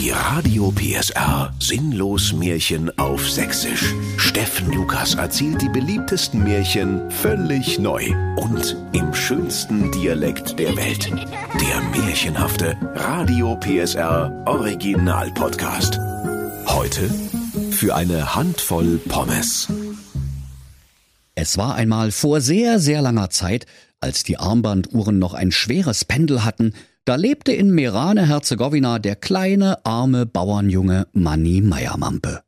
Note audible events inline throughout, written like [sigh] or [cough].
Die Radio PSR Sinnlos Märchen auf Sächsisch. Steffen Lukas erzählt die beliebtesten Märchen völlig neu und im schönsten Dialekt der Welt. Der märchenhafte Radio PSR Original Podcast. Heute für eine Handvoll Pommes. Es war einmal vor sehr, sehr langer Zeit, als die Armbanduhren noch ein schweres Pendel hatten, da lebte in Merane-Herzegowina der kleine, arme Bauernjunge Manni Meiermampe.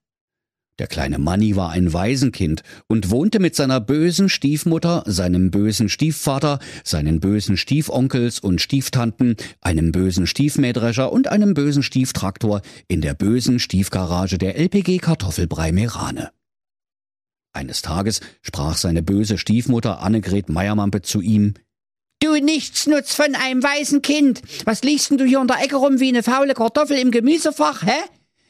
Der kleine Manni war ein Waisenkind und wohnte mit seiner bösen Stiefmutter, seinem bösen Stiefvater, seinen bösen Stiefonkels und Stieftanten, einem bösen Stiefmähdrescher und einem bösen Stieftraktor in der bösen Stiefgarage der LPG Kartoffelbrei Merane. Eines Tages sprach seine böse Stiefmutter Annegret Meiermampe zu ihm, Du Nichtsnutz von einem weißen Kind. Was liegst denn du hier in der Ecke rum wie eine faule Kartoffel im Gemüsefach, hä?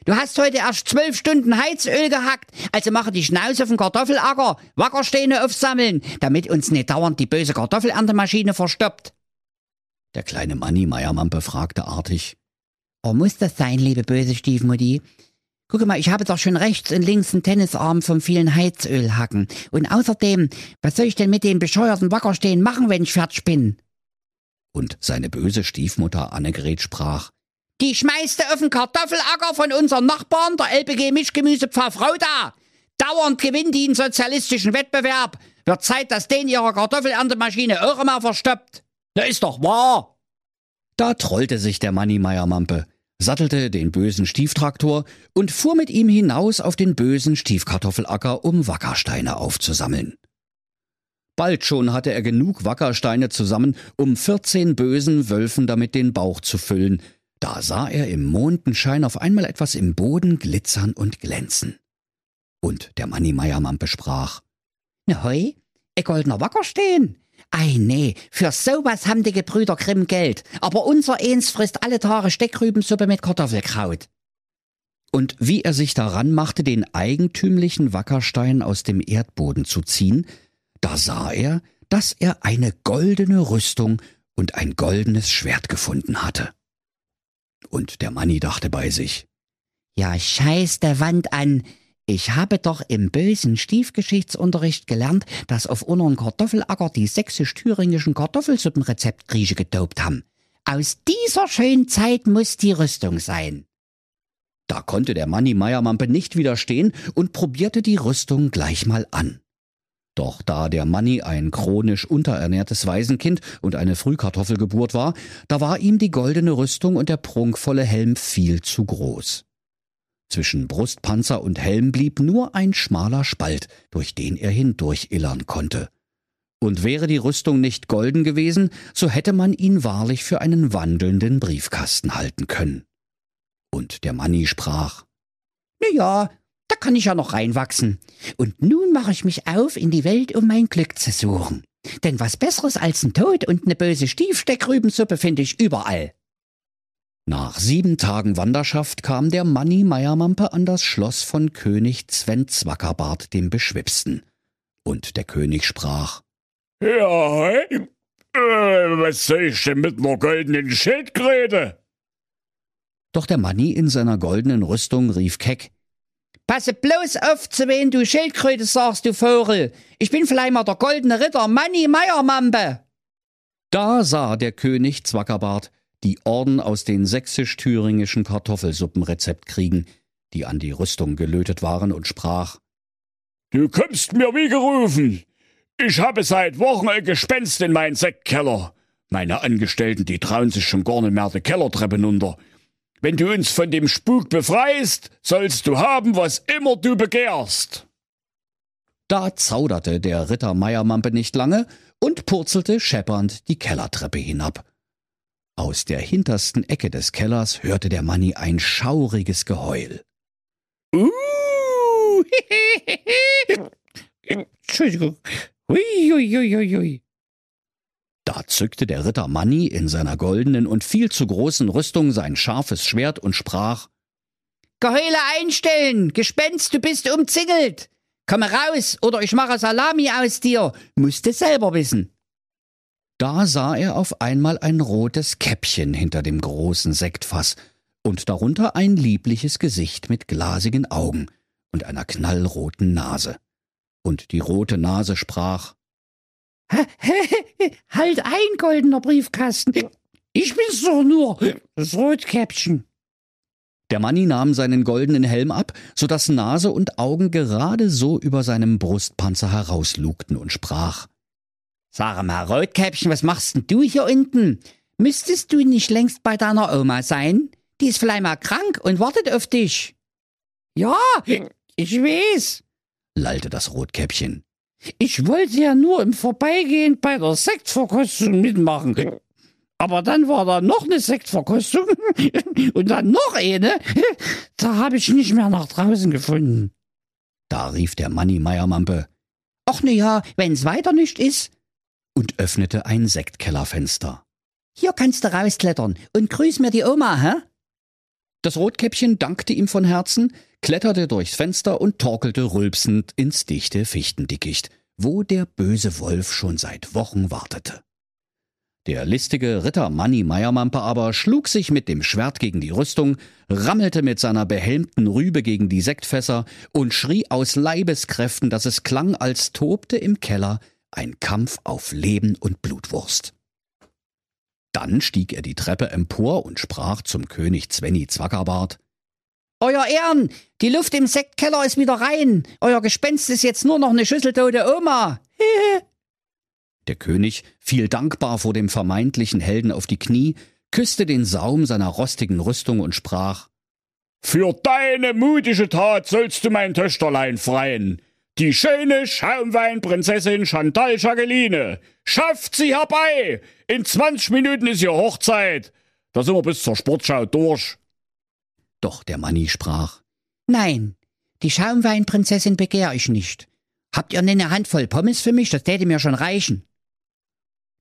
Du hast heute erst zwölf Stunden Heizöl gehackt, also mache die Schnauze auf den Kartoffelacker, Wackersteine aufsammeln, damit uns nicht dauernd die böse Kartoffelerntemaschine verstoppt. Der kleine Manni Meiermampe fragte artig. Oh, muss das sein, liebe böse Stiefmutti? Guck mal, ich habe doch schon rechts und links einen Tennisarm vom vielen Heizöl hacken. Und außerdem, was soll ich denn mit den bescheuerten Wackerstehen machen, wenn ich fertig bin? Und seine böse Stiefmutter Annegret sprach. Die schmeißte auf den Kartoffelacker von unseren Nachbarn, der LPG Mischgemüse Pfarrfrauda. Dauernd gewinnt die einen sozialistischen Wettbewerb. Wird Zeit, dass den ihrer Kartoffelerntemaschine auch mal verstoppt. Na, ist doch wahr. Da trollte sich der Manni Meiermampe sattelte den bösen Stieftraktor und fuhr mit ihm hinaus auf den bösen Stiefkartoffelacker, um Wackersteine aufzusammeln. Bald schon hatte er genug Wackersteine zusammen, um vierzehn bösen Wölfen damit den Bauch zu füllen. Da sah er im Mondenschein auf einmal etwas im Boden glitzern und glänzen. Und der Manni Meiermampe sprach, Na hoi, ein goldener Wackerstein, Ei, nee, für sowas haben die Gebrüder Grimm Geld. Aber unser Eins frisst alle Tage Steckrübensuppe mit Kartoffelkraut. Und wie er sich daran machte, den eigentümlichen Wackerstein aus dem Erdboden zu ziehen, da sah er, dass er eine goldene Rüstung und ein goldenes Schwert gefunden hatte. Und der Manni dachte bei sich, Ja, scheiß der Wand an, ich habe doch im bösen Stiefgeschichtsunterricht gelernt, dass auf unseren Kartoffelacker die sächsisch-thüringischen Kartoffelsuppenrezeptgrieche gedopt haben. Aus dieser schönen Zeit muss die Rüstung sein. Da konnte der Manni Meiermampe nicht widerstehen und probierte die Rüstung gleich mal an. Doch da der Manni ein chronisch unterernährtes Waisenkind und eine Frühkartoffelgeburt war, da war ihm die goldene Rüstung und der prunkvolle Helm viel zu groß. Zwischen Brustpanzer und Helm blieb nur ein schmaler Spalt, durch den er hindurchillern konnte. Und wäre die Rüstung nicht golden gewesen, so hätte man ihn wahrlich für einen wandelnden Briefkasten halten können. Und der Manni sprach, Na ja, da kann ich ja noch reinwachsen. Und nun mache ich mich auf in die Welt, um mein Glück zu suchen. Denn was Besseres als ein Tod und eine böse Stiefsteckrübensuppe finde ich überall. Nach sieben Tagen Wanderschaft kam der Manni Meiermampe an das Schloss von König Sven Zwackerbart dem Beschwipsten. Und der König sprach, Ja, äh, was soll ich denn mit ner goldenen Schildkröte? Doch der Manni in seiner goldenen Rüstung rief keck, Passe bloß auf, zu wen du Schildkröte sagst, du Vogel. Ich bin vielleicht mal der goldene Ritter Manni Meiermampe. Da sah der König Zwackerbart, die Orden aus den sächsisch-thüringischen Kartoffelsuppenrezeptkriegen, die an die Rüstung gelötet waren, und sprach Du kommst mir wie gerufen. Ich habe seit Wochen ein Gespenst in meinen Sektkeller. Meine Angestellten, die trauen sich schon gar nicht mehr die Kellertreppe runter. Wenn du uns von dem Spuk befreist, sollst du haben, was immer du begehrst. Da zauderte der Ritter Meiermampe nicht lange und purzelte scheppernd die Kellertreppe hinab. Aus der hintersten Ecke des Kellers hörte der Manni ein schauriges Geheul. Uh, Entschuldigung. [laughs] Ui, Da zückte der Ritter Manni in seiner goldenen und viel zu großen Rüstung sein scharfes Schwert und sprach Geheule einstellen, Gespenst, du bist umzingelt. Komme raus, oder ich mache Salami aus dir. Musst du selber wissen. Da sah er auf einmal ein rotes Käppchen hinter dem großen Sektfass, und darunter ein liebliches Gesicht mit glasigen Augen und einer knallroten Nase. Und die rote Nase sprach Halt ein, goldener Briefkasten. Ich bin's doch nur, das Rotkäppchen. Der Manni nahm seinen goldenen Helm ab, so dass Nase und Augen gerade so über seinem Brustpanzer herauslugten und sprach. Sag mal, Rotkäppchen, was machst denn du hier unten? Müsstest du nicht längst bei deiner Oma sein? Die ist vielleicht mal krank und wartet auf dich. Ja, ich weiß, lallte das Rotkäppchen. Ich wollte ja nur im Vorbeigehen bei der Sektverkostung mitmachen. Aber dann war da noch eine Sektverkostung [laughs] und dann noch eine. Da habe ich nicht mehr nach draußen gefunden. Da rief der Manni Meiermampe. Ach ne ja, wenn's weiter nicht ist. Und öffnete ein Sektkellerfenster. Hier kannst du rausklettern und grüß mir die Oma, hä? Das Rotkäppchen dankte ihm von Herzen, kletterte durchs Fenster und torkelte rülpsend ins dichte Fichtendickicht, wo der böse Wolf schon seit Wochen wartete. Der listige Ritter Manni Meiermampe aber schlug sich mit dem Schwert gegen die Rüstung, rammelte mit seiner behelmten Rübe gegen die Sektfässer und schrie aus Leibeskräften, dass es klang, als tobte im Keller ein Kampf auf Leben und Blutwurst. Dann stieg er die Treppe empor und sprach zum König Zwenny Zwackerbart. Euer Ehren, die Luft im Sektkeller ist wieder rein. Euer Gespenst ist jetzt nur noch eine schüsseltote Oma. [laughs] Der König fiel dankbar vor dem vermeintlichen Helden auf die Knie, küsste den Saum seiner rostigen Rüstung und sprach Für deine mutige Tat sollst du mein Töchterlein freien. Die schöne Schaumweinprinzessin Chantal Jacqueline. Schafft sie herbei! In zwanzig Minuten ist ihr Hochzeit. Da sind wir bis zur Sportschau durch. Doch der Manni sprach Nein, die Schaumweinprinzessin begehr ich nicht. Habt ihr denn eine Handvoll Pommes für mich? Das täte mir schon reichen.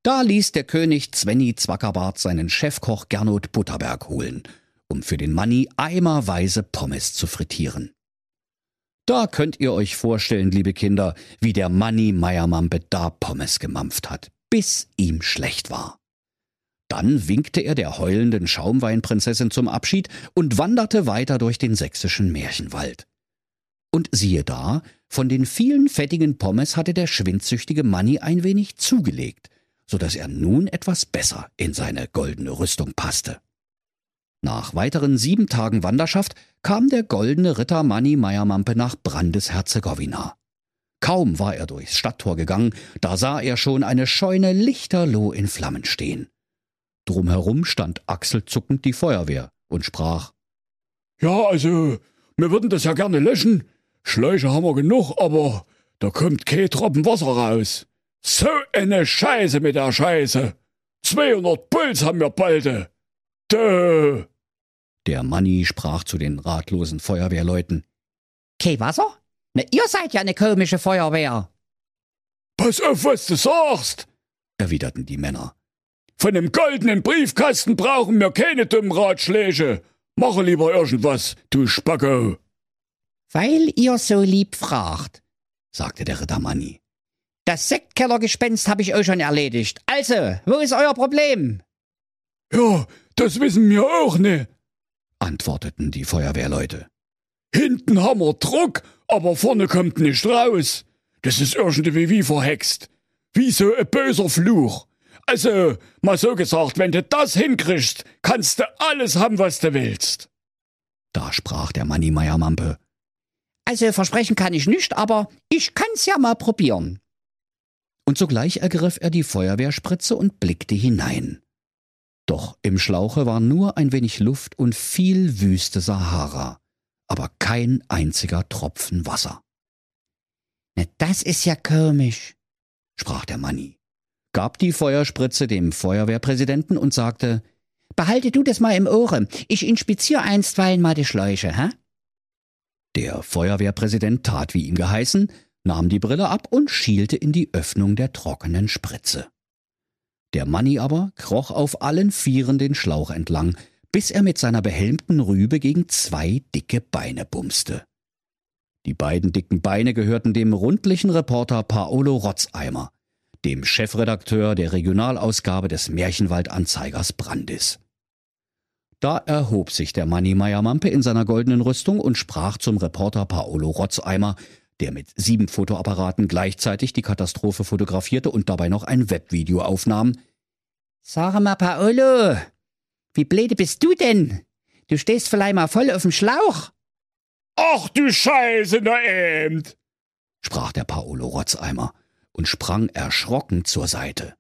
Da ließ der König Zwenny Zwackerbart seinen Chefkoch Gernot Butterberg holen, um für den Manni eimerweise Pommes zu frittieren. Da könnt ihr euch vorstellen, liebe Kinder, wie der Manni Meiermampe da Pommes gemampft hat, bis ihm schlecht war. Dann winkte er der heulenden Schaumweinprinzessin zum Abschied und wanderte weiter durch den sächsischen Märchenwald. Und siehe da, von den vielen fettigen Pommes hatte der schwindsüchtige Manni ein wenig zugelegt – so dass er nun etwas besser in seine goldene Rüstung passte. Nach weiteren sieben Tagen Wanderschaft kam der goldene Ritter Manni Meiermampe nach Brandes-Herzegowina. Kaum war er durchs Stadttor gegangen, da sah er schon eine Scheune lichterloh in Flammen stehen. Drumherum stand achselzuckend die Feuerwehr und sprach Ja, also, wir würden das ja gerne löschen. Schläuche haben wir genug, aber da kommt kein Tropfen Wasser raus. So eine Scheiße mit der Scheiße. 200 Puls haben wir bald. Dö. Der Manni sprach zu den ratlosen Feuerwehrleuten. Kei Wasser? Na, ihr seid ja eine komische Feuerwehr. Pass auf, was du sagst, erwiderten die Männer. Von dem goldenen Briefkasten brauchen wir keine dummen Ratschläge. Mache lieber irgendwas, du Spacko. Weil ihr so lieb fragt, sagte der Ritter Manni. Das Sektkellergespenst habe ich euch schon erledigt. Also, wo ist euer Problem? Ja, das wissen wir auch ne, antworteten die Feuerwehrleute. Hinten haben wir Druck, aber vorne kommt nicht raus. Das ist irgendwie wie verhext. Wie so ein böser Fluch. Also, mal so gesagt, wenn du das hinkriegst, kannst du alles haben, was du willst. Da sprach der Manni Meiermampe. Also versprechen kann ich nicht, aber ich kann's ja mal probieren und sogleich ergriff er die Feuerwehrspritze und blickte hinein. Doch im Schlauche war nur ein wenig Luft und viel wüste Sahara, aber kein einziger Tropfen Wasser. Na, das ist ja komisch, sprach der Manni, gab die Feuerspritze dem Feuerwehrpräsidenten und sagte, Behalte du das mal im Ohre, ich inspiziere einstweilen mal die Schläuche, hä? Der Feuerwehrpräsident tat wie ihm geheißen, nahm die Brille ab und schielte in die Öffnung der trockenen Spritze. Der Manni aber kroch auf allen Vieren den Schlauch entlang, bis er mit seiner behelmten Rübe gegen zwei dicke Beine bumste. Die beiden dicken Beine gehörten dem rundlichen Reporter Paolo Rotzeimer, dem Chefredakteur der Regionalausgabe des Märchenwaldanzeigers Brandis. Da erhob sich der Manni Meiermampe in seiner goldenen Rüstung und sprach zum Reporter Paolo Rotzeimer, der mit sieben Fotoapparaten gleichzeitig die Katastrophe fotografierte und dabei noch ein Webvideo aufnahm. Sag mal, Paolo, wie blöde bist du denn? Du stehst vielleicht mal voll auf dem Schlauch. Ach du Scheiße, na eben, sprach der Paolo Rotzeimer und sprang erschrocken zur Seite.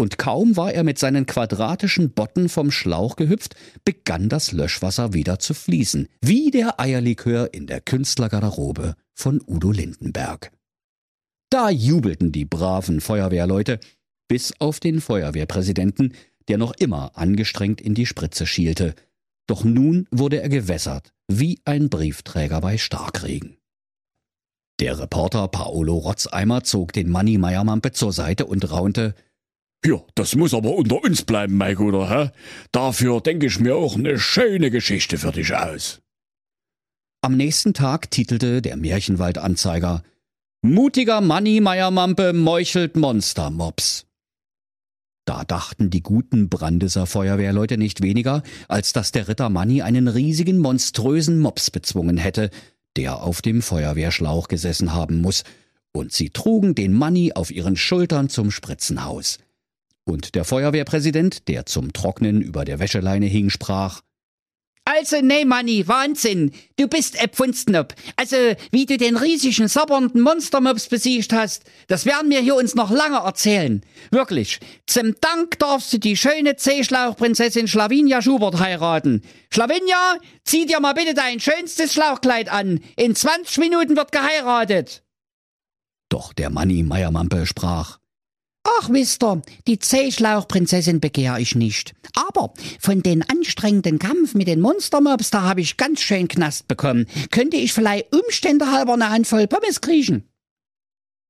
Und kaum war er mit seinen quadratischen Botten vom Schlauch gehüpft, begann das Löschwasser wieder zu fließen, wie der Eierlikör in der Künstlergarderobe von Udo Lindenberg. Da jubelten die braven Feuerwehrleute, bis auf den Feuerwehrpräsidenten, der noch immer angestrengt in die Spritze schielte. Doch nun wurde er gewässert, wie ein Briefträger bei Starkregen. Der Reporter Paolo Rotzeimer zog den Manni Meiermampe zur Seite und raunte, ja, das muss aber unter uns bleiben, mein Guter, hä? Dafür denke ich mir auch eine schöne Geschichte für dich aus. Am nächsten Tag titelte der Märchenwald-Anzeiger Mutiger Manni Meiermampe meuchelt Monstermops. Da dachten die guten Brandeser Feuerwehrleute nicht weniger, als dass der Ritter Manni einen riesigen, monströsen Mops bezwungen hätte, der auf dem Feuerwehrschlauch gesessen haben muss, und sie trugen den Manni auf ihren Schultern zum Spritzenhaus. Und der Feuerwehrpräsident, der zum Trocknen über der Wäscheleine hing, sprach also, nee, Manni, Wahnsinn. Du bist Epfunstnop. Also, wie du den riesigen, sabbernden Monstermops besiegt hast, das werden wir hier uns noch lange erzählen. Wirklich. Zum Dank darfst du die schöne Seeschlauchprinzessin Schlavinia Schubert heiraten. Schlavinia, zieh dir mal bitte dein schönstes Schlauchkleid an. In 20 Minuten wird geheiratet. Doch der Manni Meiermampe sprach. Ach, Mister, die Zehschlauchprinzessin begehr ich nicht. Aber von den anstrengenden Kampf mit den Monstermobs, da habe ich ganz schön Knast bekommen. Könnte ich vielleicht Umstände halber eine Handvoll Pommes kriechen?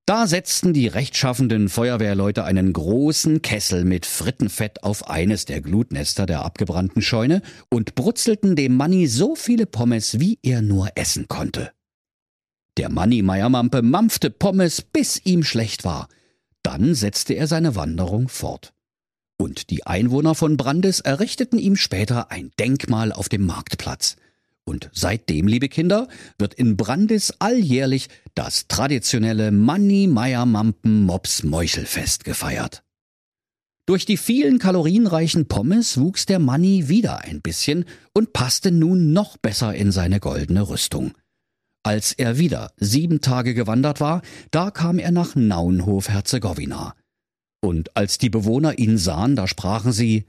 Da setzten die rechtschaffenden Feuerwehrleute einen großen Kessel mit Frittenfett auf eines der Glutnester der abgebrannten Scheune und brutzelten dem Manni so viele Pommes, wie er nur essen konnte. Der Manni Meiermampe mampfte Pommes, bis ihm schlecht war – dann setzte er seine Wanderung fort. Und die Einwohner von Brandes errichteten ihm später ein Denkmal auf dem Marktplatz. Und seitdem, liebe Kinder, wird in Brandes alljährlich das traditionelle Manni Meier Mampen Mops Meuchelfest gefeiert. Durch die vielen kalorienreichen Pommes wuchs der Manni wieder ein bisschen und passte nun noch besser in seine goldene Rüstung. Als er wieder sieben Tage gewandert war, da kam er nach Naunhof-Herzegowina. Und als die Bewohner ihn sahen, da sprachen sie,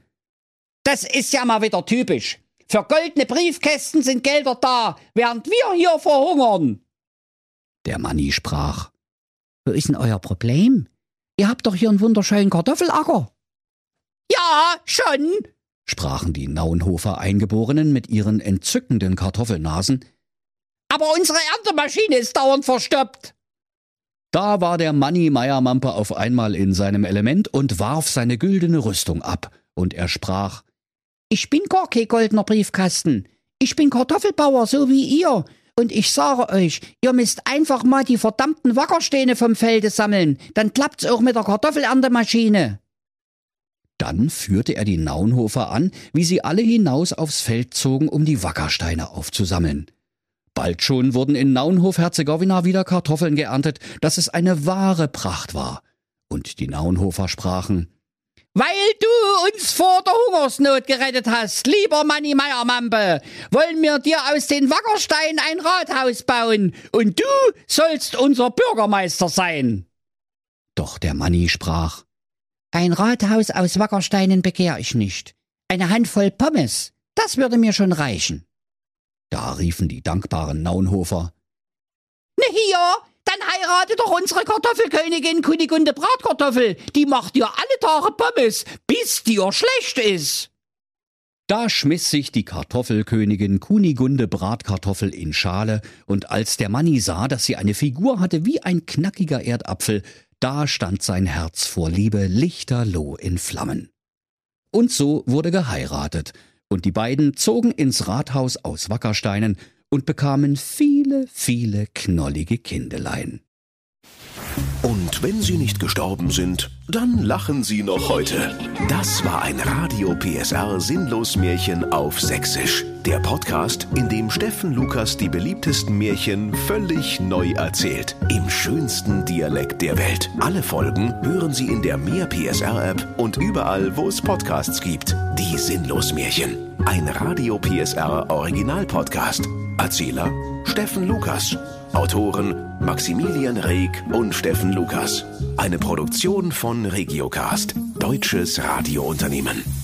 Das ist ja mal wieder typisch. Für goldene Briefkästen sind Gelder da, während wir hier verhungern. Der Manni sprach, Wo ist denn euer Problem? Ihr habt doch hier einen wunderschönen Kartoffelacker. Ja, schon, sprachen die Naunhofer Eingeborenen mit ihren entzückenden Kartoffelnasen, aber unsere Erntemaschine ist dauernd verstoppt. Da war der Manni Meiermampe auf einmal in seinem Element und warf seine güldene Rüstung ab, und er sprach Ich bin gar kein goldener Briefkasten. Ich bin Kartoffelbauer, so wie ihr. Und ich sage euch, ihr müsst einfach mal die verdammten Wackersteine vom Felde sammeln. Dann klappt's auch mit der Kartoffelerntemaschine. Dann führte er die Naunhofer an, wie sie alle hinaus aufs Feld zogen, um die Wackersteine aufzusammeln. Bald schon wurden in Naunhof-Herzegowina wieder Kartoffeln geerntet, dass es eine wahre Pracht war. Und die Naunhofer sprachen, weil du uns vor der Hungersnot gerettet hast, lieber Manni Meiermampe, wollen wir dir aus den Wackersteinen ein Rathaus bauen und du sollst unser Bürgermeister sein. Doch der Manni sprach, ein Rathaus aus Wackersteinen begehr ich nicht. Eine Handvoll Pommes, das würde mir schon reichen. Da riefen die dankbaren Naunhofer. Ne hier, dann heirate doch unsere Kartoffelkönigin Kunigunde Bratkartoffel. Die macht dir alle Tage Pommes, bis dir schlecht ist. Da schmiss sich die Kartoffelkönigin Kunigunde Bratkartoffel in Schale, und als der Manni sah, dass sie eine Figur hatte wie ein knackiger Erdapfel, da stand sein Herz vor Liebe lichterloh in Flammen. Und so wurde geheiratet, und die beiden zogen ins Rathaus aus Wackersteinen und bekamen viele, viele knollige Kindelein. Und wenn sie nicht gestorben sind, dann lachen sie noch heute. Das war ein Radio PSR Sinnlos Märchen auf Sächsisch. Der Podcast, in dem Steffen Lukas die beliebtesten Märchen völlig neu erzählt. Im schönsten Dialekt der Welt. Alle Folgen hören Sie in der Mehr PSR App und überall, wo es Podcasts gibt. Die Sinnlos Märchen. Ein Radio PSR Original Podcast. Erzähler Steffen Lukas. Autoren Maximilian Reg und Steffen Lukas. Eine Produktion von Regiocast, deutsches Radiounternehmen.